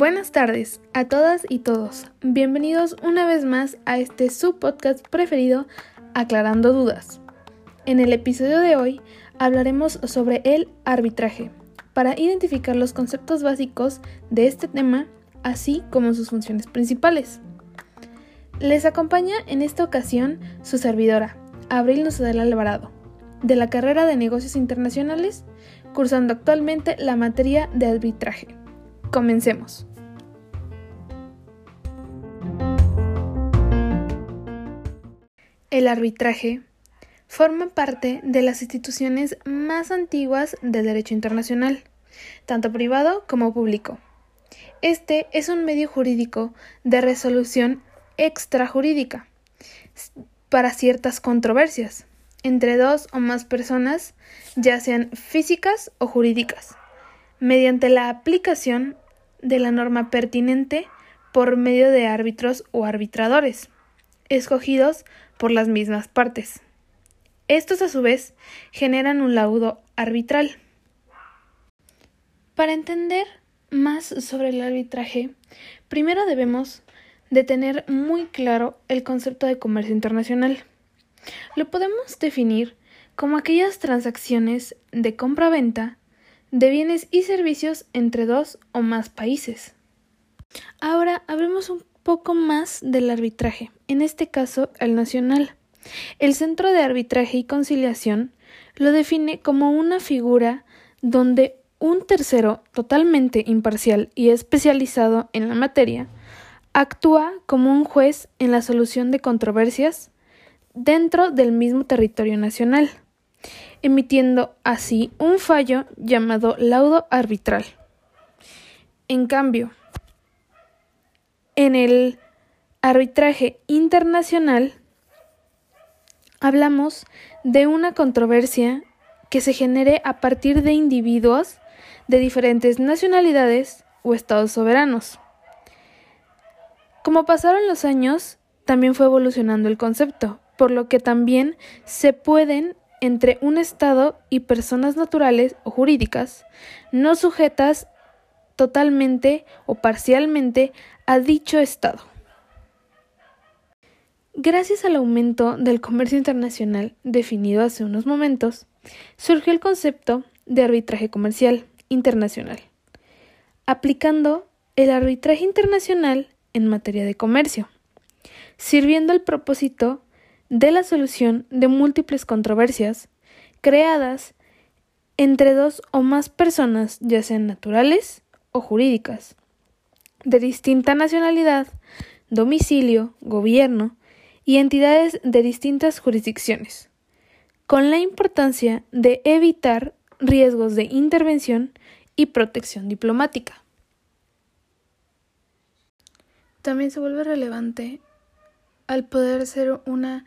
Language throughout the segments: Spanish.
Buenas tardes a todas y todos. Bienvenidos una vez más a este subpodcast preferido, Aclarando Dudas. En el episodio de hoy hablaremos sobre el arbitraje, para identificar los conceptos básicos de este tema, así como sus funciones principales. Les acompaña en esta ocasión su servidora, Abril Nocedal Alvarado, de la carrera de Negocios Internacionales, cursando actualmente la materia de arbitraje. Comencemos. El arbitraje forma parte de las instituciones más antiguas del derecho internacional, tanto privado como público. Este es un medio jurídico de resolución extrajurídica para ciertas controversias entre dos o más personas, ya sean físicas o jurídicas, mediante la aplicación de la norma pertinente por medio de árbitros o arbitradores, escogidos por las mismas partes. Estos a su vez generan un laudo arbitral. Para entender más sobre el arbitraje, primero debemos de tener muy claro el concepto de comercio internacional. Lo podemos definir como aquellas transacciones de compra-venta de bienes y servicios entre dos o más países. Ahora hablemos un poco más del arbitraje, en este caso el nacional. El Centro de Arbitraje y Conciliación lo define como una figura donde un tercero totalmente imparcial y especializado en la materia actúa como un juez en la solución de controversias dentro del mismo territorio nacional, emitiendo así un fallo llamado laudo arbitral. En cambio, en el arbitraje internacional hablamos de una controversia que se genere a partir de individuos de diferentes nacionalidades o estados soberanos. Como pasaron los años, también fue evolucionando el concepto, por lo que también se pueden entre un Estado y personas naturales o jurídicas no sujetas totalmente o parcialmente a dicho Estado. Gracias al aumento del comercio internacional definido hace unos momentos, surgió el concepto de arbitraje comercial internacional, aplicando el arbitraje internacional en materia de comercio, sirviendo al propósito de la solución de múltiples controversias creadas entre dos o más personas, ya sean naturales o jurídicas, de distinta nacionalidad, domicilio, gobierno y entidades de distintas jurisdicciones, con la importancia de evitar riesgos de intervención y protección diplomática. También se vuelve relevante al poder ser una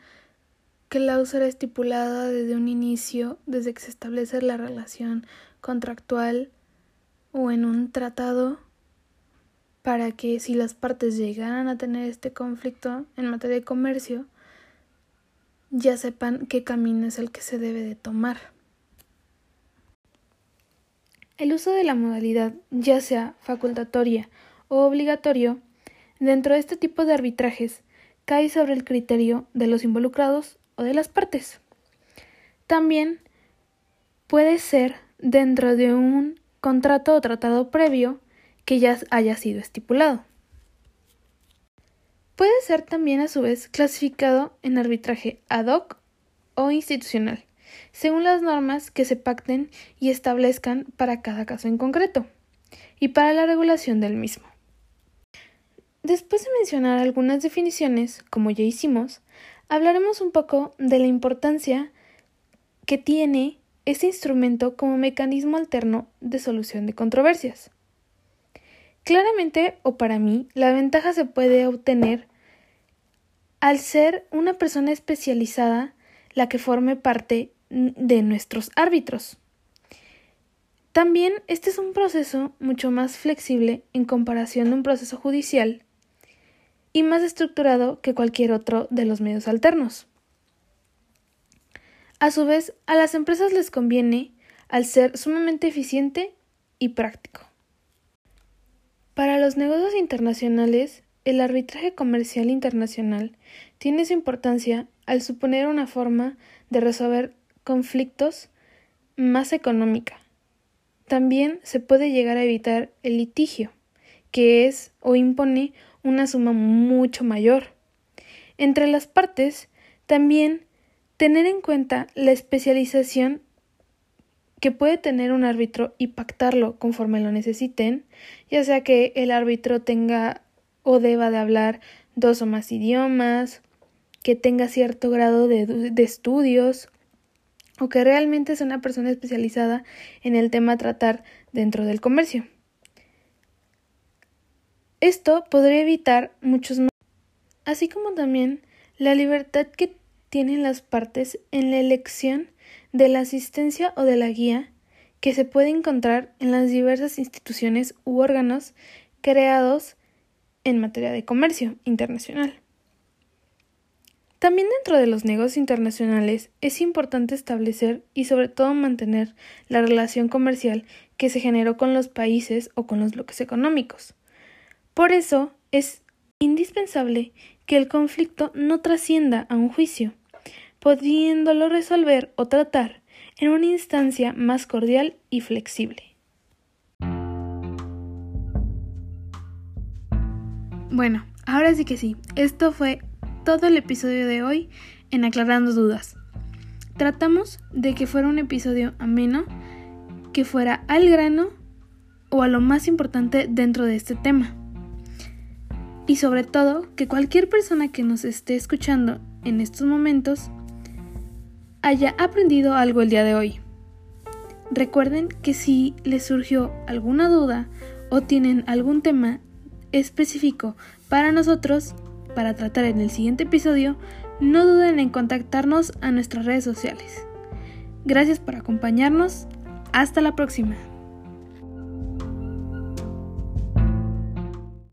cláusula estipulada desde un inicio, desde que se establece la relación contractual o en un tratado, para que si las partes llegaran a tener este conflicto en materia de comercio, ya sepan qué camino es el que se debe de tomar. El uso de la modalidad, ya sea facultatoria o obligatorio, dentro de este tipo de arbitrajes cae sobre el criterio de los involucrados o de las partes. También puede ser dentro de un contrato o tratado previo que ya haya sido estipulado. Puede ser también a su vez clasificado en arbitraje ad hoc o institucional, según las normas que se pacten y establezcan para cada caso en concreto, y para la regulación del mismo. Después de mencionar algunas definiciones, como ya hicimos, hablaremos un poco de la importancia que tiene este instrumento como mecanismo alterno de solución de controversias. Claramente, o para mí, la ventaja se puede obtener al ser una persona especializada la que forme parte de nuestros árbitros. También este es un proceso mucho más flexible en comparación de un proceso judicial y más estructurado que cualquier otro de los medios alternos. A su vez, a las empresas les conviene al ser sumamente eficiente y práctico. Para los negocios internacionales, el arbitraje comercial internacional tiene su importancia al suponer una forma de resolver conflictos más económica. También se puede llegar a evitar el litigio, que es o impone una suma mucho mayor. Entre las partes, también tener en cuenta la especialización que puede tener un árbitro y pactarlo conforme lo necesiten, ya sea que el árbitro tenga o deba de hablar dos o más idiomas, que tenga cierto grado de, de estudios, o que realmente sea una persona especializada en el tema a tratar dentro del comercio. Esto podría evitar muchos más, así como también la libertad que tienen las partes en la elección de la asistencia o de la guía que se puede encontrar en las diversas instituciones u órganos creados en materia de comercio internacional. También dentro de los negocios internacionales es importante establecer y sobre todo mantener la relación comercial que se generó con los países o con los bloques económicos. Por eso es indispensable que el conflicto no trascienda a un juicio, pudiéndolo resolver o tratar en una instancia más cordial y flexible. Bueno, ahora sí que sí, esto fue todo el episodio de hoy en Aclarando Dudas. Tratamos de que fuera un episodio ameno, que fuera al grano o a lo más importante dentro de este tema. Y sobre todo, que cualquier persona que nos esté escuchando en estos momentos haya aprendido algo el día de hoy. Recuerden que si les surgió alguna duda o tienen algún tema específico para nosotros, para tratar en el siguiente episodio, no duden en contactarnos a nuestras redes sociales. Gracias por acompañarnos. Hasta la próxima.